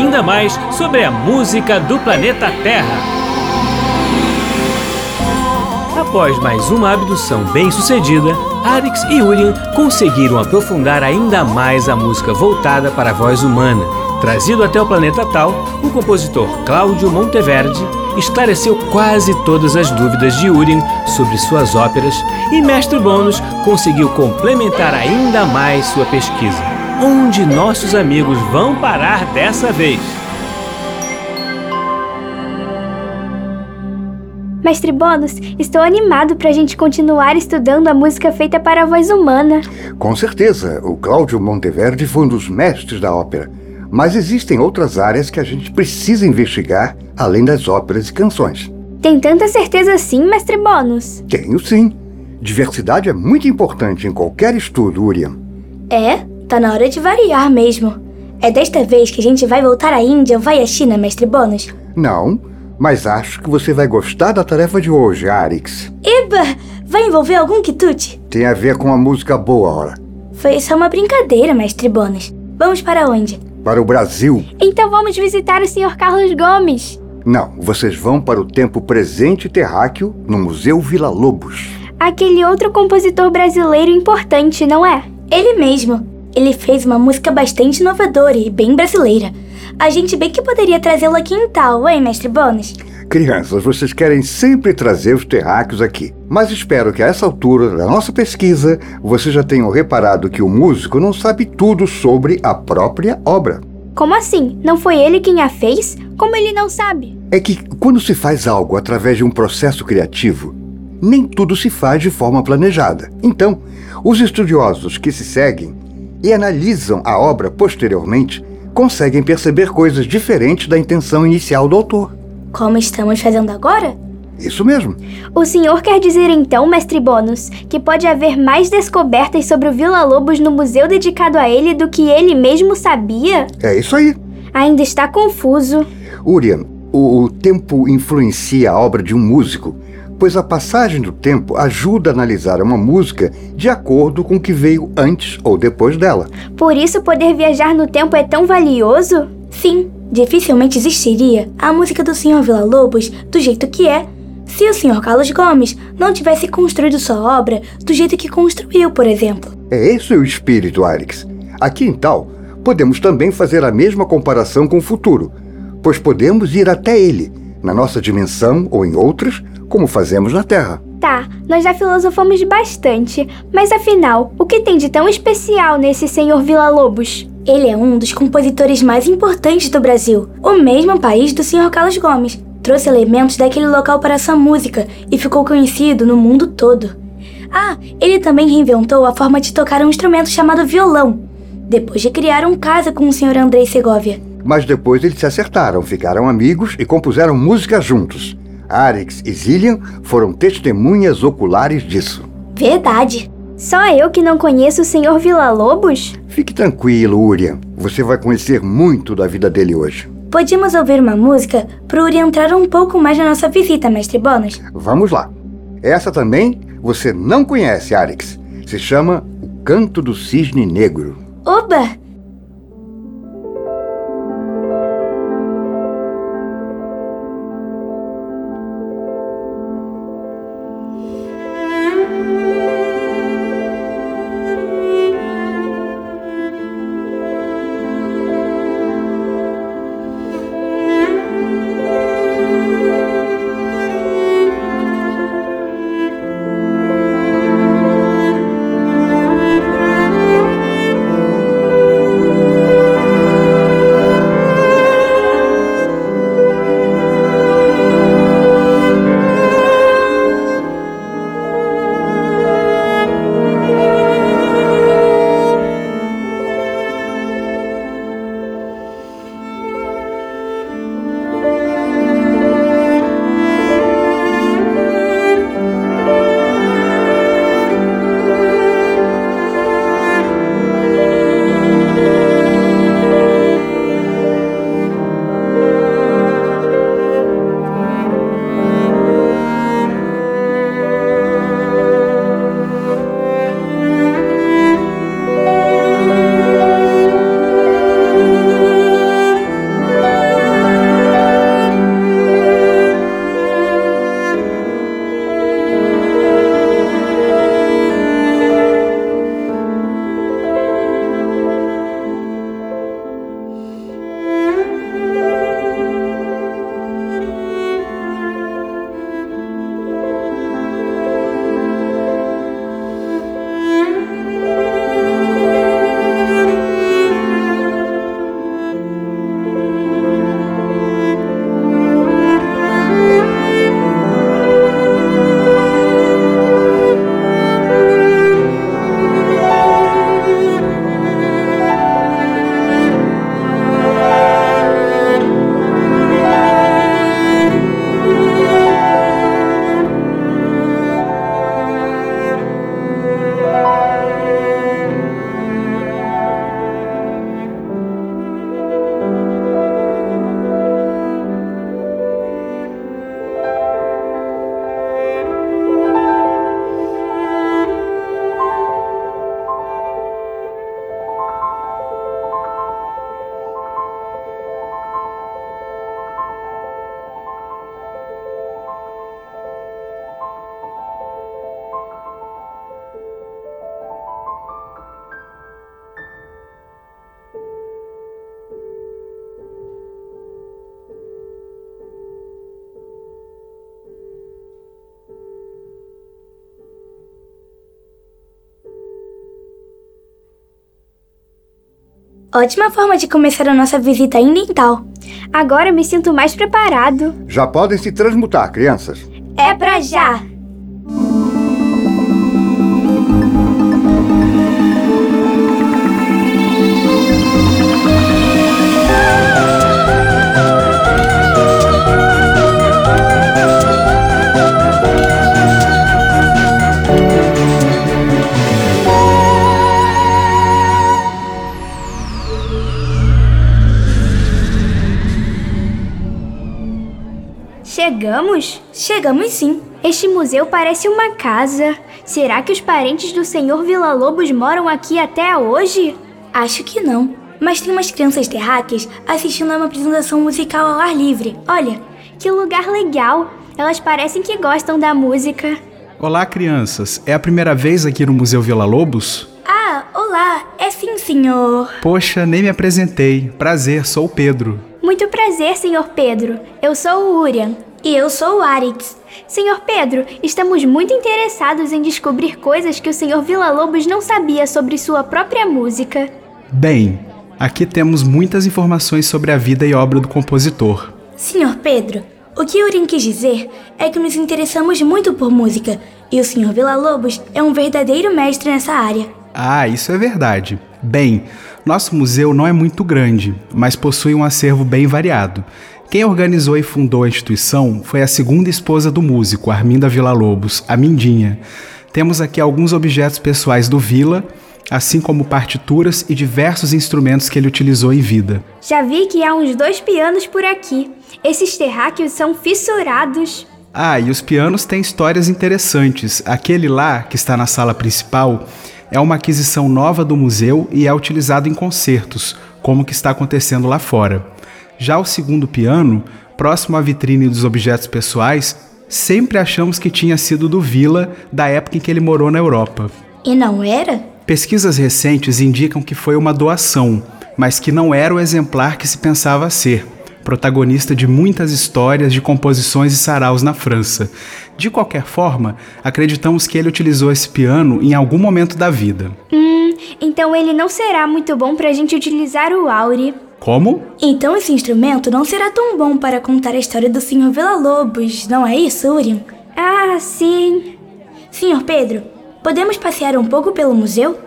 ainda mais sobre a música do planeta Terra. Após mais uma abdução bem-sucedida, Arix e Urian conseguiram aprofundar ainda mais a música voltada para a voz humana. Trazido até o planeta Tal, o compositor Cláudio Monteverde esclareceu quase todas as dúvidas de Urian sobre suas óperas e Mestre Bônus conseguiu complementar ainda mais sua pesquisa. Onde nossos amigos vão parar dessa vez? Mestre Bônus, estou animado para a gente continuar estudando a música feita para a voz humana. Com certeza, o Cláudio Monteverde foi um dos mestres da ópera. Mas existem outras áreas que a gente precisa investigar além das óperas e canções. Tem tanta certeza assim, Mestre Bônus? Tenho sim. Diversidade é muito importante em qualquer estudo, Uriam. É, tá na hora de variar mesmo. É desta vez que a gente vai voltar à Índia ou vai à China, Mestre Bônus? Não, mas acho que você vai gostar da tarefa de hoje, Arix. Eba! Vai envolver algum quitute? Tem a ver com a música boa, ora. Foi só uma brincadeira, Mestre Bônus. Vamos para onde? Para o Brasil. Então vamos visitar o Sr. Carlos Gomes. Não, vocês vão para o tempo presente terráqueo no Museu Vila Lobos. Aquele outro compositor brasileiro importante, não é? Ele mesmo. Ele fez uma música bastante inovadora e bem brasileira. A gente bem que poderia trazê-lo aqui em tal, hein, mestre Bones? Crianças, vocês querem sempre trazer os terráqueos aqui. Mas espero que a essa altura da nossa pesquisa vocês já tenham reparado que o músico não sabe tudo sobre a própria obra. Como assim? Não foi ele quem a fez? Como ele não sabe? É que quando se faz algo através de um processo criativo, nem tudo se faz de forma planejada. Então, os estudiosos que se seguem e analisam a obra posteriormente conseguem perceber coisas diferentes da intenção inicial do autor. Como estamos fazendo agora? Isso mesmo. O senhor quer dizer então, mestre Bônus, que pode haver mais descobertas sobre o Vila Lobos no museu dedicado a ele do que ele mesmo sabia? É isso aí. Ainda está confuso. Urian, o, o tempo influencia a obra de um músico, pois a passagem do tempo ajuda a analisar uma música de acordo com o que veio antes ou depois dela. Por isso, poder viajar no tempo é tão valioso? Sim, dificilmente existiria a música do Sr. Vila Lobos do jeito que é se o Sr. Carlos Gomes não tivesse construído sua obra do jeito que construiu, por exemplo. É esse o espírito, Alex. Aqui em Tal, podemos também fazer a mesma comparação com o futuro, pois podemos ir até ele, na nossa dimensão ou em outras, como fazemos na Terra. Tá, nós já filosofamos bastante, mas afinal, o que tem de tão especial nesse senhor Vila Lobos? Ele é um dos compositores mais importantes do Brasil, o mesmo país do Sr. Carlos Gomes. Trouxe elementos daquele local para sua música e ficou conhecido no mundo todo. Ah, ele também reinventou a forma de tocar um instrumento chamado violão, depois de criar um caso com o Sr. Andrei Segovia. Mas depois eles se acertaram, ficaram amigos e compuseram música juntos. Arix e Zillian foram testemunhas oculares disso. Verdade. Só eu que não conheço o Sr. Vila Lobos? Fique tranquilo, Urian. Você vai conhecer muito da vida dele hoje. Podíamos ouvir uma música para Uri entrar um pouco mais na nossa visita, mestre Bônus? Vamos lá. Essa também você não conhece, Arix. Se chama O Canto do Cisne Negro. Oba! Ótima forma de começar a nossa visita idental. Agora me sinto mais preparado. Já podem se transmutar, crianças. É pra já! Chegamos? Sim. Este museu parece uma casa. Será que os parentes do Senhor Vila Lobos moram aqui até hoje? Acho que não. Mas tem umas crianças terráqueas assistindo a uma apresentação musical ao ar livre. Olha, Que lugar legal! Elas parecem que gostam da música. Olá, crianças. É a primeira vez aqui no Museu Vila Lobos? Ah, olá, é sim, senhor. Poxa, nem me apresentei. Prazer, sou o Pedro. Muito prazer, Senhor Pedro. Eu sou o Urian. E eu sou o Arix. Senhor Pedro, estamos muito interessados em descobrir coisas que o Senhor Vila Lobos não sabia sobre sua própria música. Bem, aqui temos muitas informações sobre a vida e obra do compositor. Senhor Pedro, o que Urim quis dizer é que nos interessamos muito por música e o senhor Vila Lobos é um verdadeiro mestre nessa área. Ah, isso é verdade. Bem, nosso museu não é muito grande, mas possui um acervo bem variado. Quem organizou e fundou a instituição foi a segunda esposa do músico, Arminda Villa-Lobos, a Mindinha. Temos aqui alguns objetos pessoais do Vila, assim como partituras e diversos instrumentos que ele utilizou em vida. Já vi que há uns dois pianos por aqui. Esses terráqueos são fissurados. Ah, e os pianos têm histórias interessantes. Aquele lá, que está na sala principal, é uma aquisição nova do museu e é utilizado em concertos, como o que está acontecendo lá fora. Já o segundo piano, próximo à vitrine dos objetos pessoais, sempre achamos que tinha sido do Vila da época em que ele morou na Europa. E não era? Pesquisas recentes indicam que foi uma doação, mas que não era o exemplar que se pensava ser, protagonista de muitas histórias de composições e saraus na França. De qualquer forma, acreditamos que ele utilizou esse piano em algum momento da vida. Hum, então ele não será muito bom pra gente utilizar o Auri. Como? Então esse instrumento não será tão bom para contar a história do senhor Vila Lobos, não é isso, Urim? Ah, sim. Senhor Pedro, podemos passear um pouco pelo museu?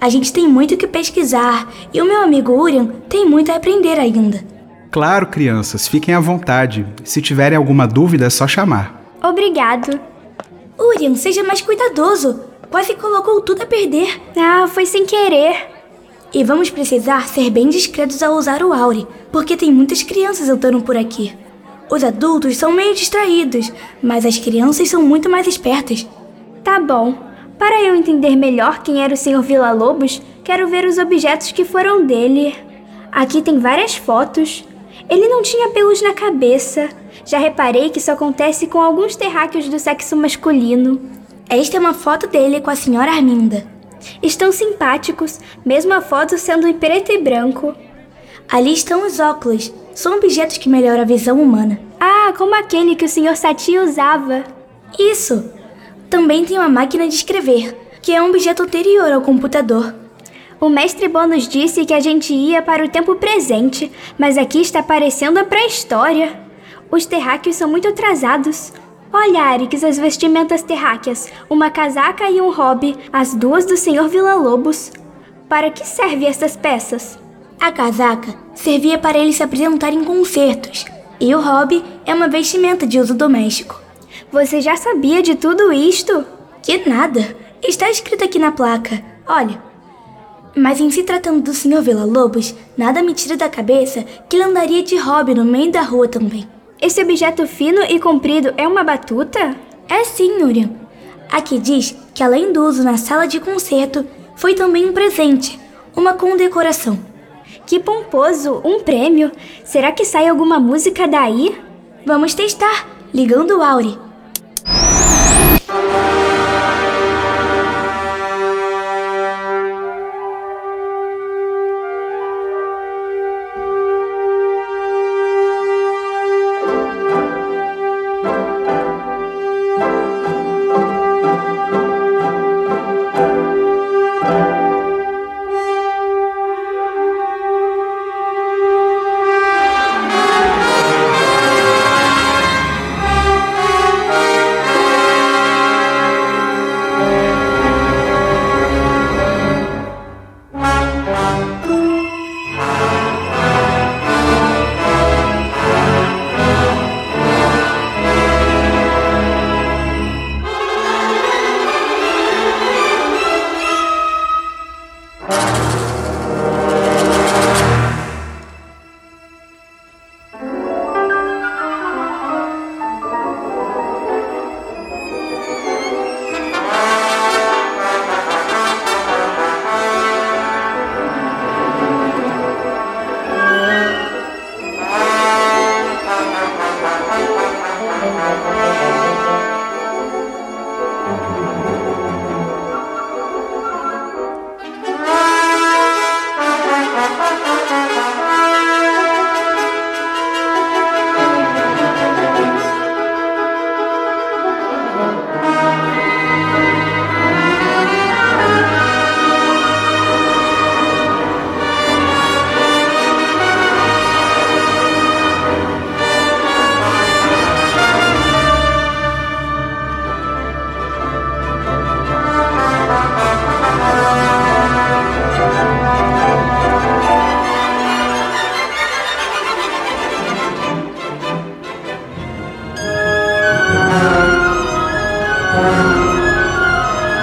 A gente tem muito o que pesquisar e o meu amigo Urian tem muito a aprender ainda. Claro, crianças, fiquem à vontade. Se tiverem alguma dúvida, é só chamar. Obrigado. Urian, seja mais cuidadoso. Quase colocou tudo a perder. Ah, foi sem querer. E vamos precisar ser bem discretos ao usar o Auri, porque tem muitas crianças andando por aqui. Os adultos são meio distraídos, mas as crianças são muito mais espertas. Tá bom. Para eu entender melhor quem era o Sr. Vila Lobos, quero ver os objetos que foram dele. Aqui tem várias fotos. Ele não tinha pelos na cabeça. Já reparei que isso acontece com alguns terráqueos do sexo masculino. Esta é uma foto dele com a senhora Arminda. Estão simpáticos, mesmo a foto sendo em preto e branco. Ali estão os óculos. São objetos que melhoram a visão humana. Ah, como aquele que o Sr. Sati usava. Isso! Também tem uma máquina de escrever, que é um objeto anterior ao computador. O mestre Bônus disse que a gente ia para o tempo presente, mas aqui está parecendo a pré-história. Os terráqueos são muito atrasados. Olha, Arix, as vestimentas terráqueas, uma casaca e um hobby, as duas do Sr. Vila Lobos. Para que servem essas peças? A casaca servia para ele se apresentar em concertos, e o hobby é uma vestimenta de uso doméstico. Você já sabia de tudo isto? Que nada! Está escrito aqui na placa. Olha. Mas em se tratando do Sr. Vila Lobos, nada me tira da cabeça que ele andaria de hobby no meio da rua também. Esse objeto fino e comprido é uma batuta? É sim, Urian. Aqui diz que além do uso na sala de concerto, foi também um presente, uma condecoração. Que pomposo! Um prêmio! Será que sai alguma música daí? Vamos testar, ligando o Auri.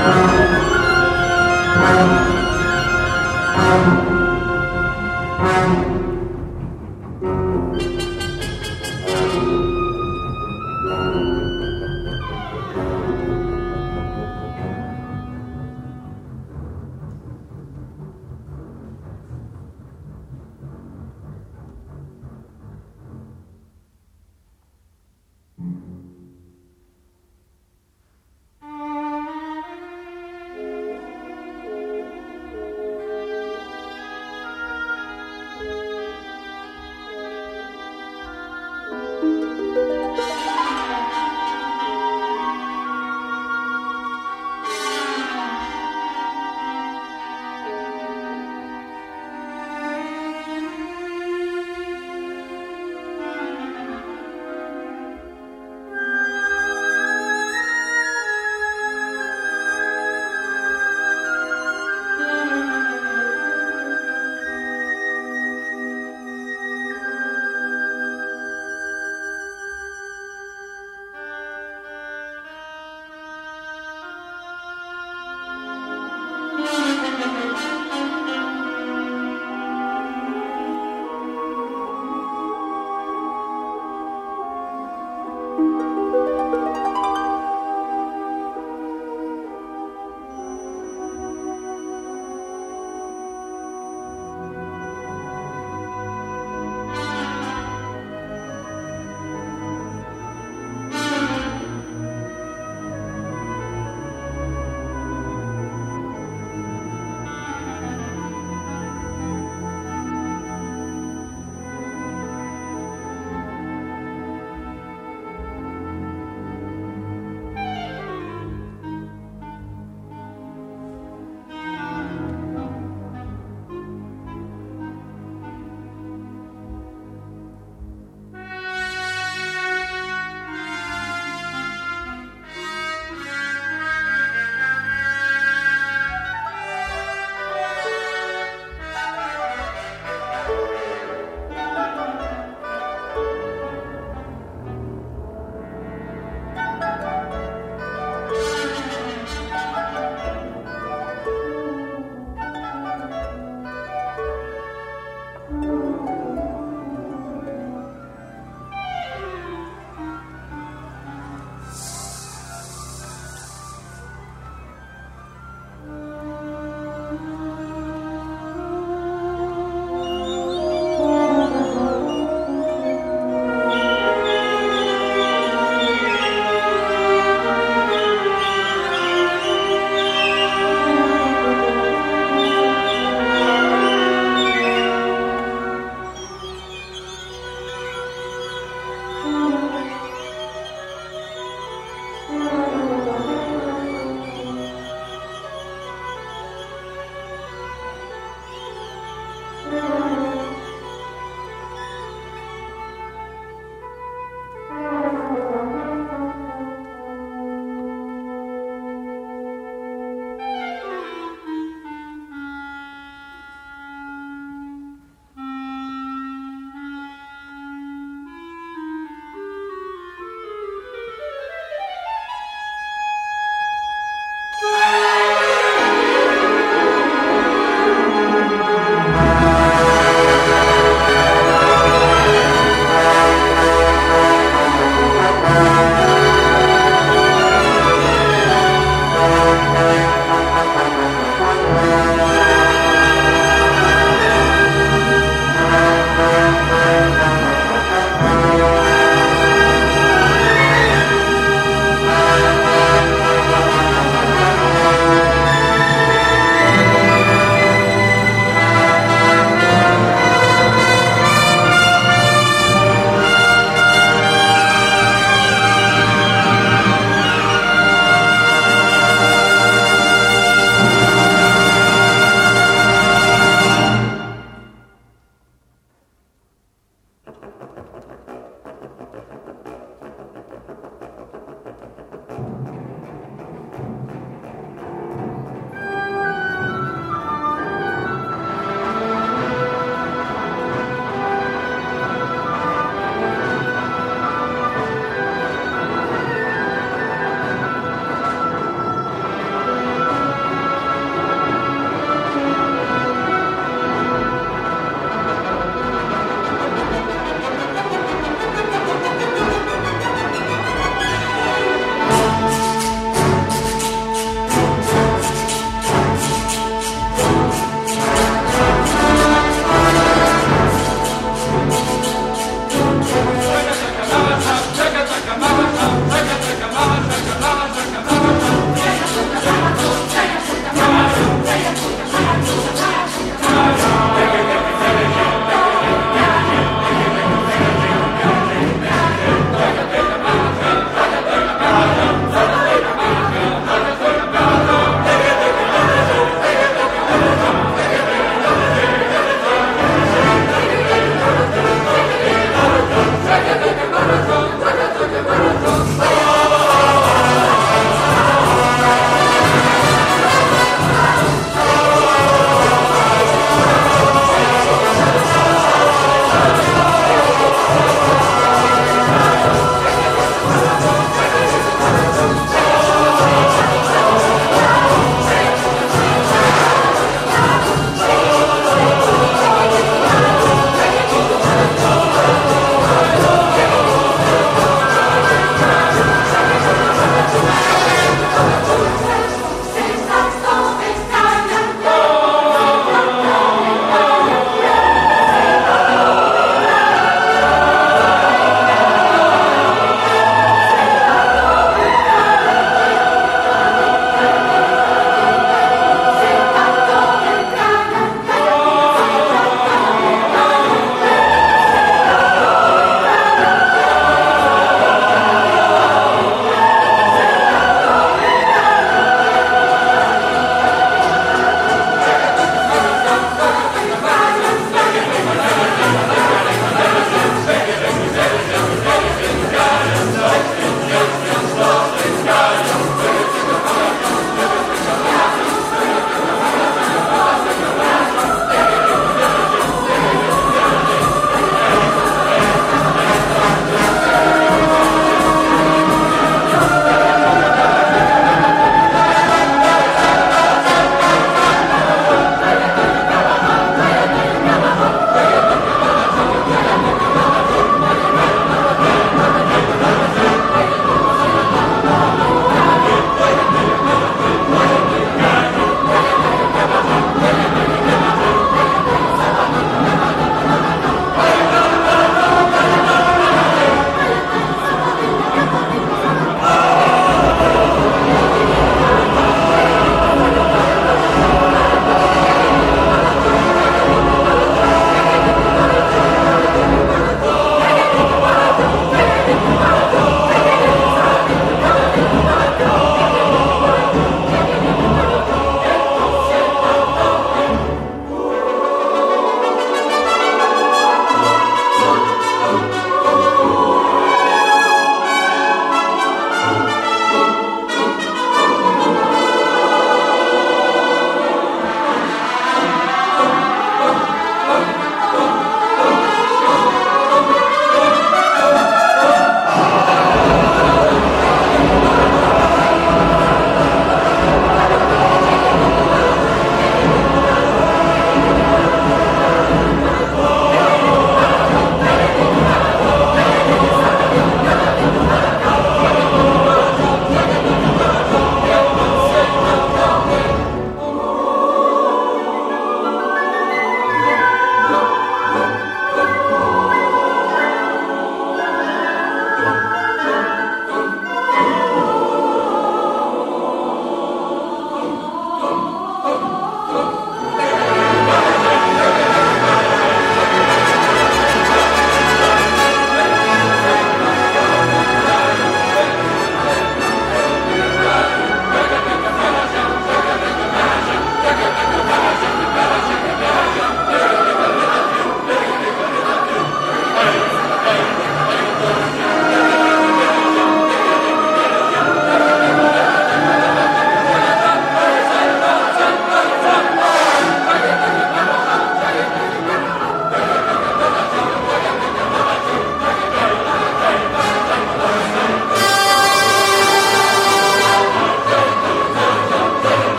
Thank you.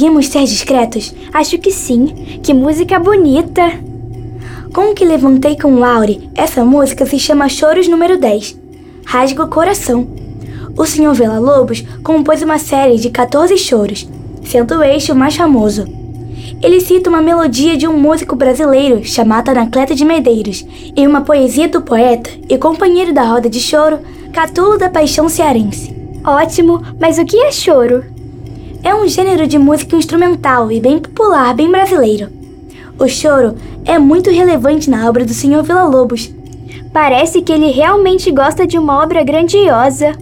Conseguimos ser discretos? Acho que sim. Que música bonita! Com que levantei com o Aure, essa música se chama Choros número 10. Rasga o coração. O Sr. Vela Lobos compôs uma série de 14 choros, sendo este o mais famoso. Ele cita uma melodia de um músico brasileiro chamado Anacleto de Medeiros e uma poesia do poeta e companheiro da roda de choro, Catulo da Paixão Cearense. Ótimo, mas o que é choro? É um gênero de música instrumental e bem popular, bem brasileiro. O choro é muito relevante na obra do Sr. Villa-Lobos. Parece que ele realmente gosta de uma obra grandiosa.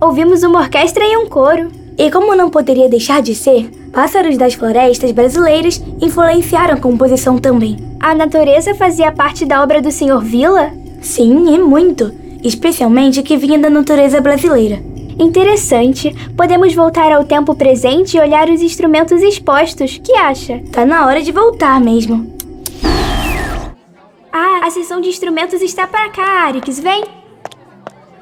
Ouvimos uma orquestra e um coro. E como não poderia deixar de ser, pássaros das florestas brasileiras influenciaram a composição também. A natureza fazia parte da obra do Sr. Villa? Sim, e muito, especialmente que vinha da natureza brasileira. Interessante. Podemos voltar ao tempo presente e olhar os instrumentos expostos. Que acha? Tá na hora de voltar mesmo. Ah, a seção de instrumentos está para cá, Arix. Vem.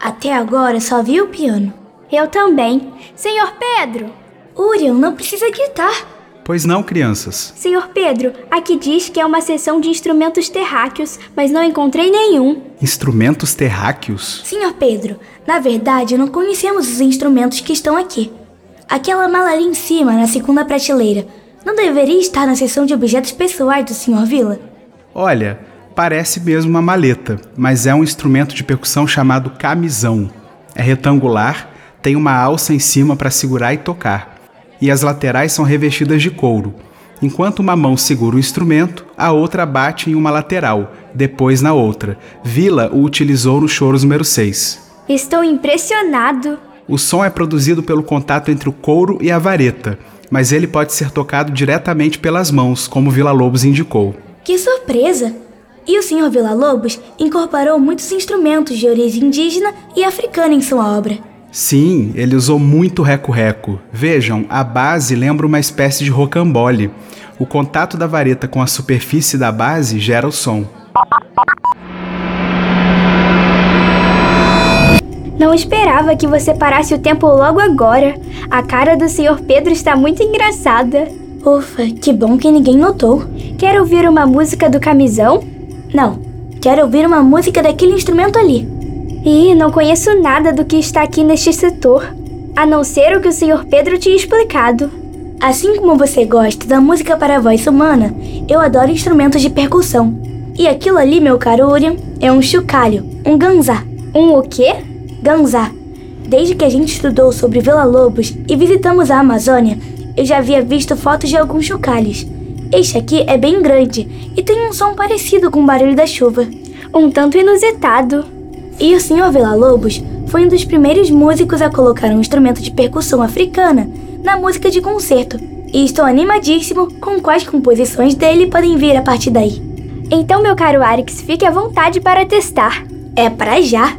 Até agora só vi o piano. Eu também. Senhor Pedro! Uriel, não precisa gritar. Pois não, crianças. Senhor Pedro, aqui diz que é uma seção de instrumentos terráqueos, mas não encontrei nenhum. Instrumentos terráqueos? Senhor Pedro, na verdade não conhecemos os instrumentos que estão aqui. Aquela mala ali em cima, na segunda prateleira, não deveria estar na seção de objetos pessoais do Sr. Vila? Olha, parece mesmo uma maleta, mas é um instrumento de percussão chamado camisão. É retangular, tem uma alça em cima para segurar e tocar e as laterais são revestidas de couro. Enquanto uma mão segura o instrumento, a outra bate em uma lateral, depois na outra. Vila o utilizou no Choros número 6. Estou impressionado. O som é produzido pelo contato entre o couro e a vareta, mas ele pode ser tocado diretamente pelas mãos, como Vila Lobos indicou. Que surpresa! E o Sr. Vila Lobos incorporou muitos instrumentos de origem indígena e africana em sua obra. Sim, ele usou muito reco-reco. Vejam, a base lembra uma espécie de rocambole. O contato da vareta com a superfície da base gera o som. Não esperava que você parasse o tempo logo agora. A cara do Sr. Pedro está muito engraçada. Ufa, que bom que ninguém notou. Quer ouvir uma música do camisão? Não, quero ouvir uma música daquele instrumento ali. E não conheço nada do que está aqui neste setor, a não ser o que o Sr. Pedro tinha explicado. Assim como você gosta da música para voz humana, eu adoro instrumentos de percussão. E aquilo ali, meu caro Urian, é um chocalho, um ganzá. Um o quê? Ganzá. Desde que a gente estudou sobre Vila-Lobos e visitamos a Amazônia, eu já havia visto fotos de alguns chocalhos. Este aqui é bem grande e tem um som parecido com o barulho da chuva. Um tanto inusitado. E o Sr. Villa-Lobos foi um dos primeiros músicos a colocar um instrumento de percussão africana na música de concerto. E estou animadíssimo com quais composições dele podem vir a partir daí. Então, meu caro Arix, fique à vontade para testar. É para já!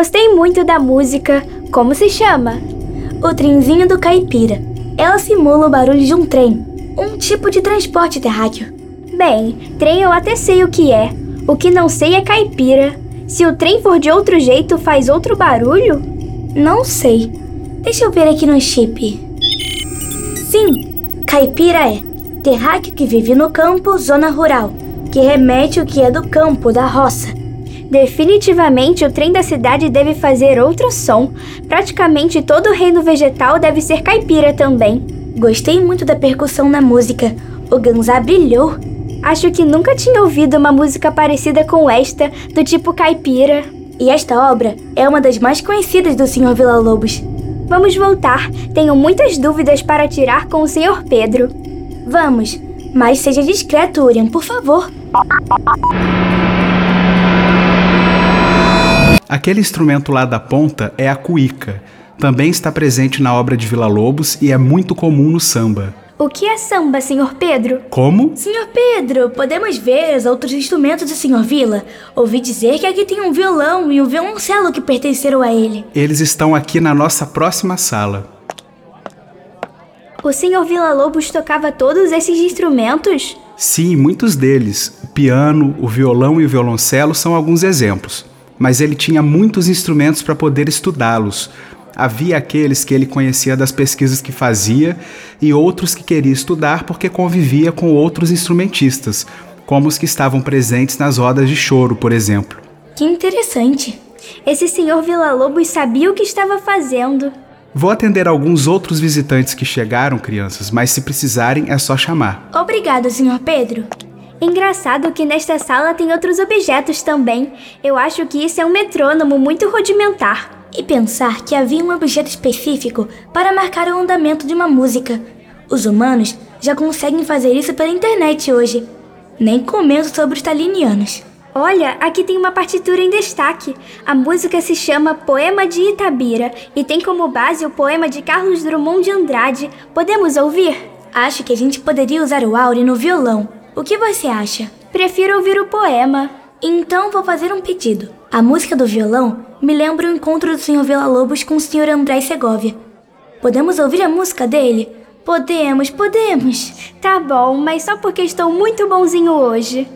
Gostei muito da música. Como se chama? O trenzinho do caipira. Ela simula o barulho de um trem, um tipo de transporte terráqueo. Bem, trem eu até sei o que é. O que não sei é caipira. Se o trem for de outro jeito, faz outro barulho? Não sei. Deixa eu ver aqui no chip. Sim, caipira é terráqueo que vive no campo, zona rural, que remete o que é do campo, da roça. Definitivamente o trem da cidade deve fazer outro som. Praticamente todo o reino vegetal deve ser caipira também. Gostei muito da percussão na música. O Ganzá brilhou. Acho que nunca tinha ouvido uma música parecida com esta, do tipo caipira. E esta obra é uma das mais conhecidas do Sr. Villa-Lobos. Vamos voltar. Tenho muitas dúvidas para tirar com o Sr. Pedro. Vamos, mas seja discreto, Urian, por favor. Aquele instrumento lá da ponta é a cuíca. Também está presente na obra de Vila Lobos e é muito comum no samba. O que é samba, Sr. Pedro? Como? Senhor Pedro, podemos ver os outros instrumentos do Sr. Vila? Ouvi dizer que aqui tem um violão e um violoncelo que pertenceram a ele. Eles estão aqui na nossa próxima sala. O Sr. Villa-Lobos tocava todos esses instrumentos? Sim, muitos deles. O piano, o violão e o violoncelo são alguns exemplos. Mas ele tinha muitos instrumentos para poder estudá-los. Havia aqueles que ele conhecia das pesquisas que fazia e outros que queria estudar porque convivia com outros instrumentistas, como os que estavam presentes nas rodas de choro, por exemplo. Que interessante. Esse senhor Villa-Lobos sabia o que estava fazendo. Vou atender alguns outros visitantes que chegaram, crianças, mas se precisarem é só chamar. Obrigada, Sr. Pedro. Engraçado que nesta sala tem outros objetos também. Eu acho que isso é um metrônomo muito rudimentar. E pensar que havia um objeto específico para marcar o andamento de uma música. Os humanos já conseguem fazer isso pela internet hoje. Nem comento sobre os talinianos. Olha, aqui tem uma partitura em destaque. A música se chama Poema de Itabira e tem como base o poema de Carlos Drummond de Andrade. Podemos ouvir? Acho que a gente poderia usar o áureo no violão. O que você acha? Prefiro ouvir o poema. Então vou fazer um pedido. A música do violão me lembra o encontro do Sr. Villa-Lobos com o Sr. André Segovia. Podemos ouvir a música dele? Podemos, podemos. Tá bom, mas só porque estou muito bonzinho hoje.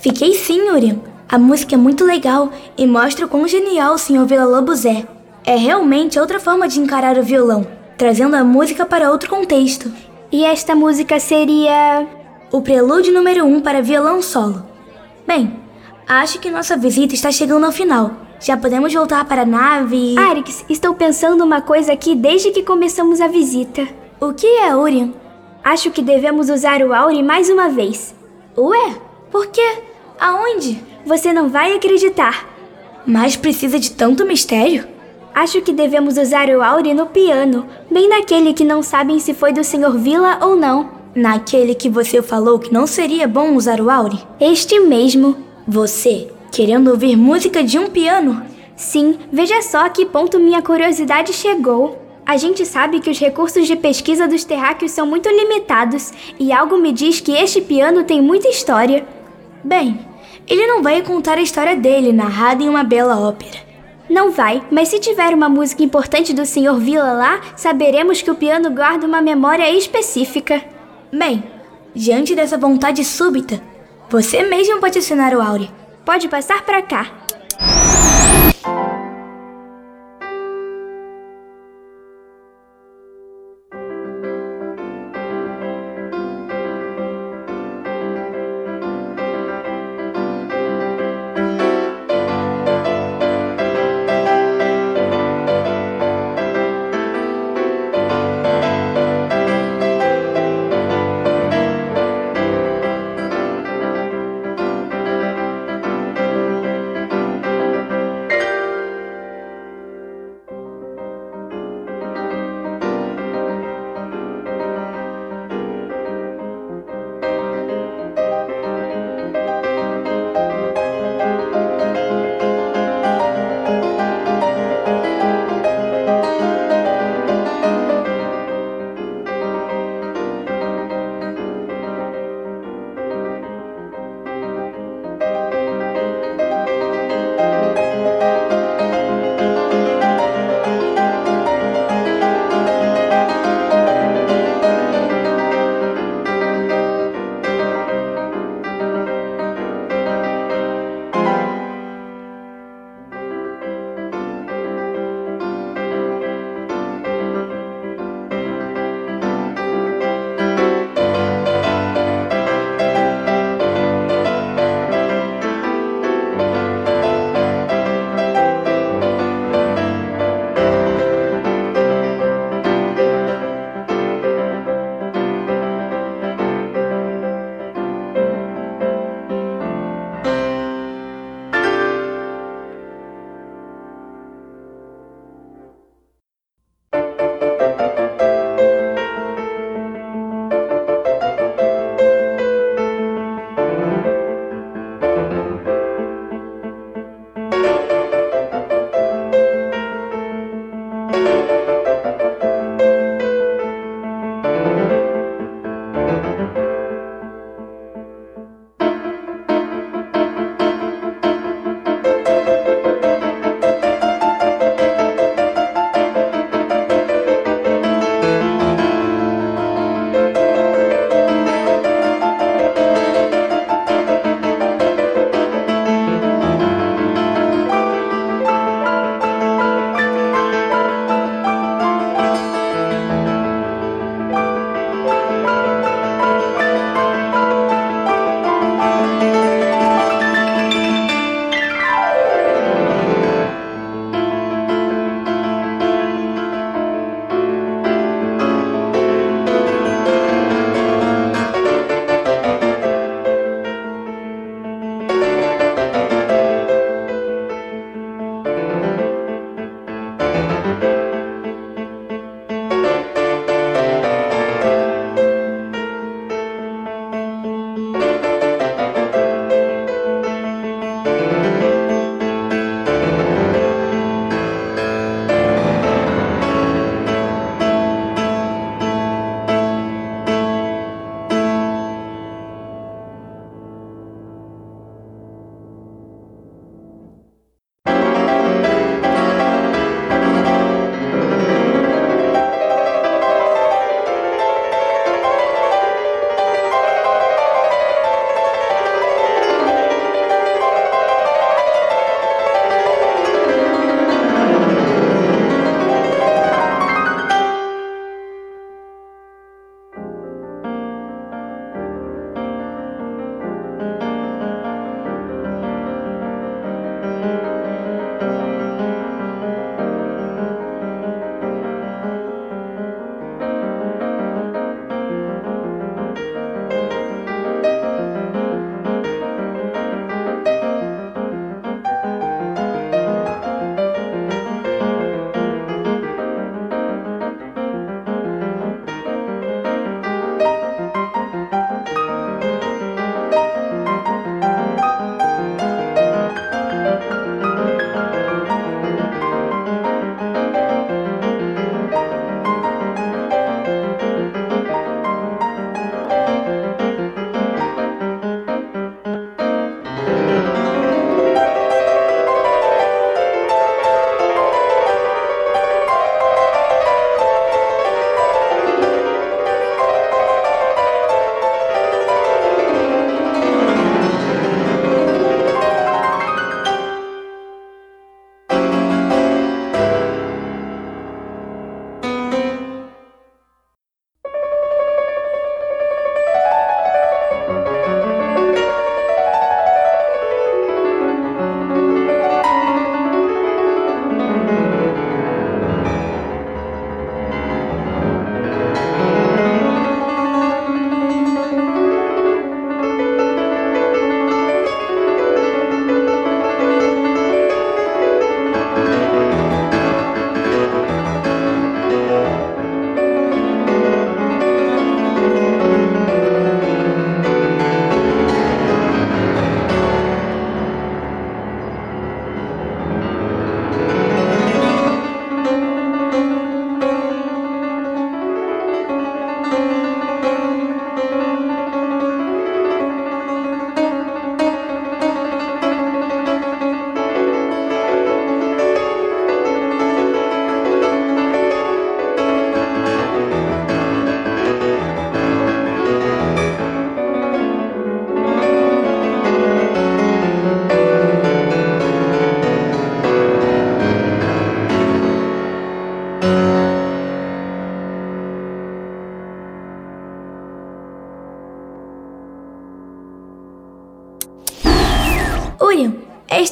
Fiquei sim, Urian. A música é muito legal e mostra o quão genial o Sr. Villa-Lobos é. É realmente outra forma de encarar o violão, trazendo a música para outro contexto. E esta música seria. O prelúdio número 1 um para violão solo. Bem, acho que nossa visita está chegando ao final. Já podemos voltar para a nave. Arix, estou pensando uma coisa aqui desde que começamos a visita. O que é, Urian? Acho que devemos usar o Auri mais uma vez. Ué? Por quê? Aonde? Você não vai acreditar. Mas precisa de tanto mistério? Acho que devemos usar o Auri no piano, bem naquele que não sabem se foi do Sr. Villa ou não. Naquele que você falou que não seria bom usar o Auri? Este mesmo. Você, querendo ouvir música de um piano? Sim, veja só a que ponto minha curiosidade chegou. A gente sabe que os recursos de pesquisa dos terráqueos são muito limitados e algo me diz que este piano tem muita história. Bem, ele não vai contar a história dele narrada em uma bela ópera. Não vai, mas se tiver uma música importante do Sr. Villa lá, saberemos que o piano guarda uma memória específica. Bem, diante dessa vontade súbita, você mesmo pode assinar o Aure. Pode passar para cá.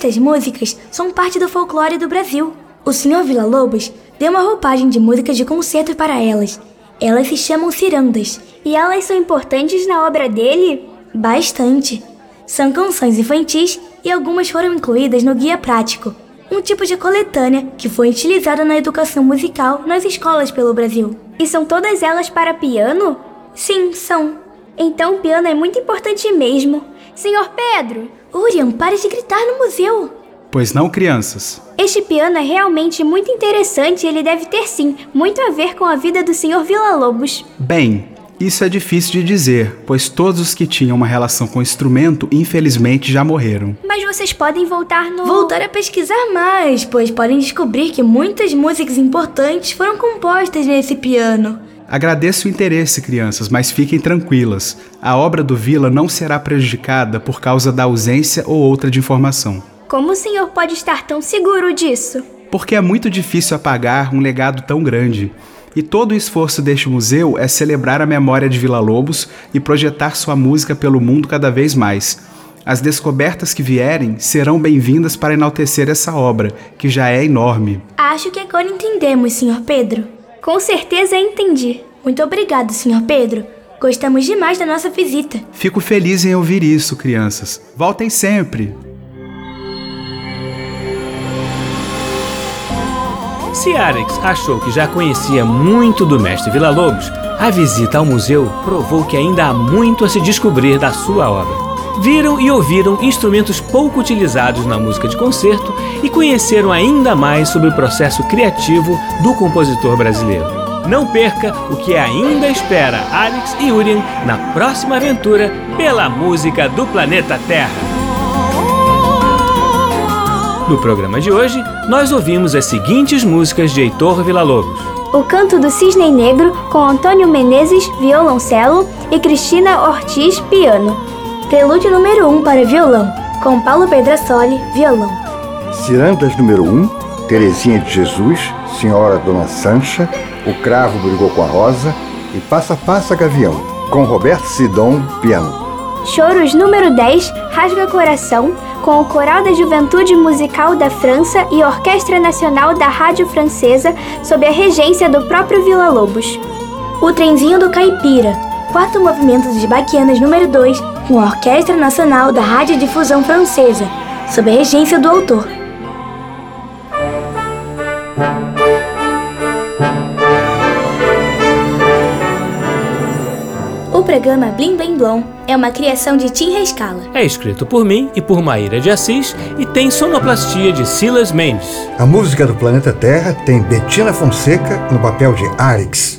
Estas músicas são parte do folclore do Brasil. O Sr. Vila Lobos deu uma roupagem de músicas de concerto para elas. Elas se chamam cirandas. E elas são importantes na obra dele? Bastante. São canções infantis e algumas foram incluídas no Guia Prático, um tipo de coletânea que foi utilizada na educação musical nas escolas pelo Brasil. E são todas elas para piano? Sim, são. Então o piano é muito importante mesmo. Senhor Pedro! Urian, pare de gritar no museu! Pois não, crianças? Este piano é realmente muito interessante e ele deve ter sim muito a ver com a vida do Sr. Villa-Lobos. Bem, isso é difícil de dizer, pois todos os que tinham uma relação com o instrumento, infelizmente, já morreram. Mas vocês podem voltar no. Voltar a pesquisar mais, pois podem descobrir que muitas músicas importantes foram compostas nesse piano. Agradeço o interesse, crianças, mas fiquem tranquilas. A obra do Vila não será prejudicada por causa da ausência ou outra de informação. Como o senhor pode estar tão seguro disso? Porque é muito difícil apagar um legado tão grande. E todo o esforço deste museu é celebrar a memória de Vila Lobos e projetar sua música pelo mundo cada vez mais. As descobertas que vierem serão bem-vindas para enaltecer essa obra, que já é enorme. Acho que agora entendemos, Sr. Pedro. Com certeza entendi. Muito obrigado, Sr. Pedro. Gostamos demais da nossa visita. Fico feliz em ouvir isso, crianças. Voltem sempre! Se Alex achou que já conhecia muito do mestre Villa-Lobos, a visita ao museu provou que ainda há muito a se descobrir da sua obra. Viram e ouviram instrumentos pouco utilizados na música de concerto e conheceram ainda mais sobre o processo criativo do compositor brasileiro. Não perca o que ainda espera Alex e Urien na próxima aventura pela música do planeta Terra. No programa de hoje, nós ouvimos as seguintes músicas de Heitor Villa-Lobos. O Canto do Cisne Negro, com Antônio Menezes, violoncelo, e Cristina Ortiz, piano. Prelúdio número 1 um para violão, com Paulo Pedrasoli, violão. Cirandas número 1, um, Terezinha de Jesus, Senhora Dona Sancha, O Cravo Brigou com a Rosa e Passa Passa Gavião, com Roberto Sidon, piano. Choros número 10, Rasga Coração, com o Coral da Juventude Musical da França e Orquestra Nacional da Rádio Francesa, sob a regência do próprio Vila Lobos. O Trenzinho do Caipira, quatro movimentos de baquianas número 2, com a Orquestra Nacional da Rádio Difusão Francesa, sob a regência do autor. O programa Blim Blim Blom é uma criação de Tim Rescala. É escrito por mim e por Maíra de Assis e tem sonoplastia de Silas Mendes. A música do Planeta Terra tem Bettina Fonseca no papel de Arix.